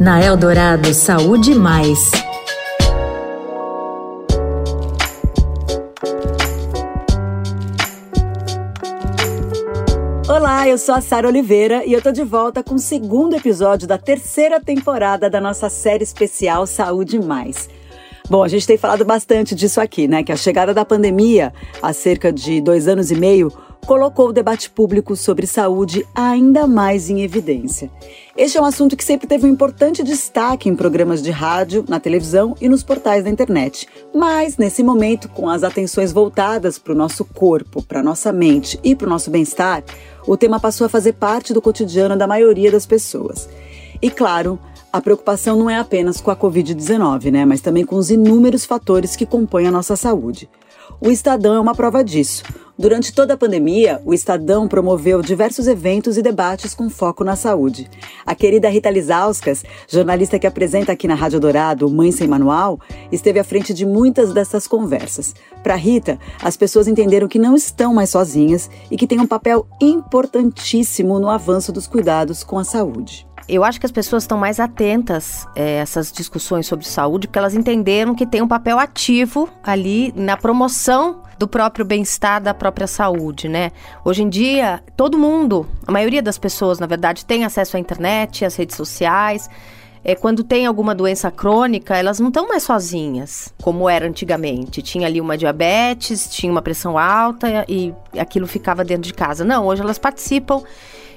Na Eldorado Saúde Mais. Olá, eu sou a Sara Oliveira e eu tô de volta com o segundo episódio da terceira temporada da nossa série especial Saúde Mais. Bom, a gente tem falado bastante disso aqui, né? Que a chegada da pandemia, há cerca de dois anos e meio, colocou o debate público sobre saúde ainda mais em evidência. Este é um assunto que sempre teve um importante destaque em programas de rádio, na televisão e nos portais da internet. Mas, nesse momento, com as atenções voltadas para o nosso corpo, para a nossa mente e para o nosso bem-estar, o tema passou a fazer parte do cotidiano da maioria das pessoas. E claro, a preocupação não é apenas com a Covid-19, né, mas também com os inúmeros fatores que compõem a nossa saúde. O Estadão é uma prova disso. Durante toda a pandemia, o Estadão promoveu diversos eventos e debates com foco na saúde. A querida Rita Lizauskas, jornalista que apresenta aqui na Rádio Dourado Mãe Sem Manual, esteve à frente de muitas dessas conversas. Para Rita, as pessoas entenderam que não estão mais sozinhas e que têm um papel importantíssimo no avanço dos cuidados com a saúde. Eu acho que as pessoas estão mais atentas a é, essas discussões sobre saúde, porque elas entenderam que tem um papel ativo ali na promoção do próprio bem-estar, da própria saúde, né? Hoje em dia, todo mundo, a maioria das pessoas, na verdade, tem acesso à internet, às redes sociais. É, quando tem alguma doença crônica, elas não estão mais sozinhas, como era antigamente. Tinha ali uma diabetes, tinha uma pressão alta e aquilo ficava dentro de casa. Não, hoje elas participam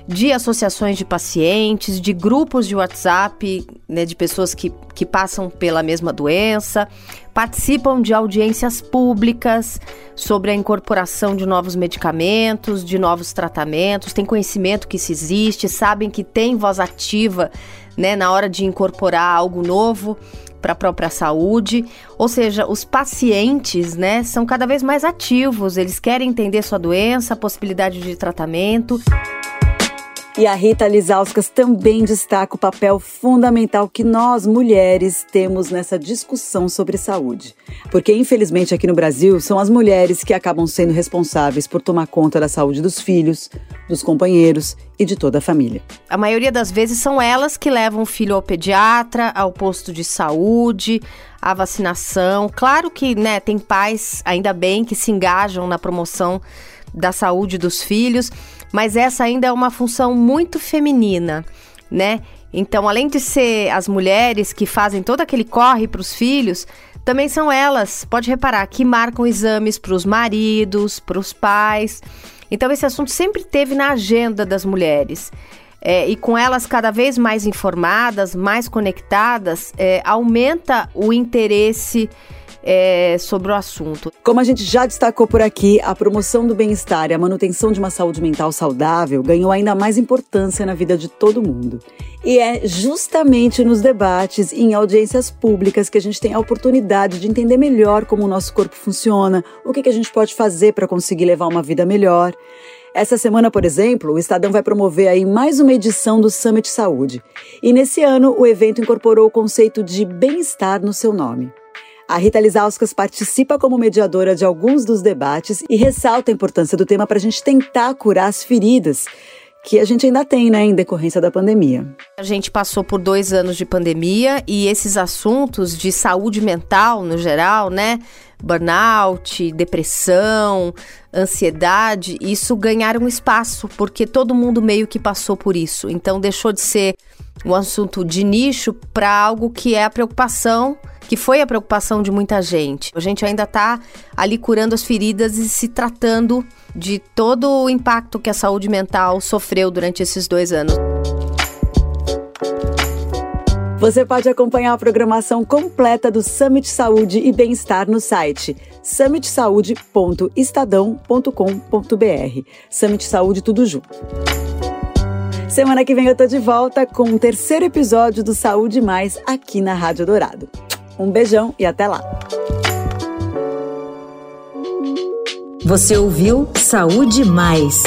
de associações de pacientes, de grupos de WhatsApp, né, de pessoas que, que passam pela mesma doença, participam de audiências públicas sobre a incorporação de novos medicamentos, de novos tratamentos, têm conhecimento que isso existe, sabem que tem voz ativa né, na hora de incorporar algo novo para a própria saúde. Ou seja, os pacientes, né, são cada vez mais ativos, eles querem entender sua doença, a possibilidade de tratamento. E a Rita Lizauskas também destaca o papel fundamental que nós, mulheres, temos nessa discussão sobre saúde. Porque, infelizmente, aqui no Brasil, são as mulheres que acabam sendo responsáveis por tomar conta da saúde dos filhos, dos companheiros e de toda a família. A maioria das vezes são elas que levam o filho ao pediatra, ao posto de saúde, à vacinação. Claro que, né, tem pais, ainda bem, que se engajam na promoção da saúde dos filhos, mas essa ainda é uma função muito feminina, né? Então, além de ser as mulheres que fazem todo aquele corre para os filhos, também são elas, pode reparar, que marcam exames para os maridos, para os pais. Então, esse assunto sempre teve na agenda das mulheres. É, e com elas cada vez mais informadas, mais conectadas, é, aumenta o interesse é, sobre o assunto. Como a gente já destacou por aqui, a promoção do bem-estar e a manutenção de uma saúde mental saudável ganhou ainda mais importância na vida de todo mundo. E é justamente nos debates e em audiências públicas que a gente tem a oportunidade de entender melhor como o nosso corpo funciona, o que, que a gente pode fazer para conseguir levar uma vida melhor. Essa semana, por exemplo, o Estadão vai promover aí mais uma edição do Summit Saúde. E nesse ano, o evento incorporou o conceito de bem-estar no seu nome. A Rita Lizauskas participa como mediadora de alguns dos debates e ressalta a importância do tema para a gente tentar curar as feridas que a gente ainda tem, né, em decorrência da pandemia. A gente passou por dois anos de pandemia e esses assuntos de saúde mental, no geral, né, burnout, depressão, ansiedade, isso ganharam espaço porque todo mundo meio que passou por isso. Então deixou de ser um assunto de nicho para algo que é a preocupação que foi a preocupação de muita gente. A gente ainda está ali curando as feridas e se tratando de todo o impacto que a saúde mental sofreu durante esses dois anos. Você pode acompanhar a programação completa do Summit Saúde e Bem-Estar no site summitsaude.estadão.com.br. Summit Saúde tudo junto. Semana que vem eu tô de volta com o um terceiro episódio do Saúde Mais aqui na Rádio Dourado. Um beijão e até lá. Você ouviu Saúde Mais.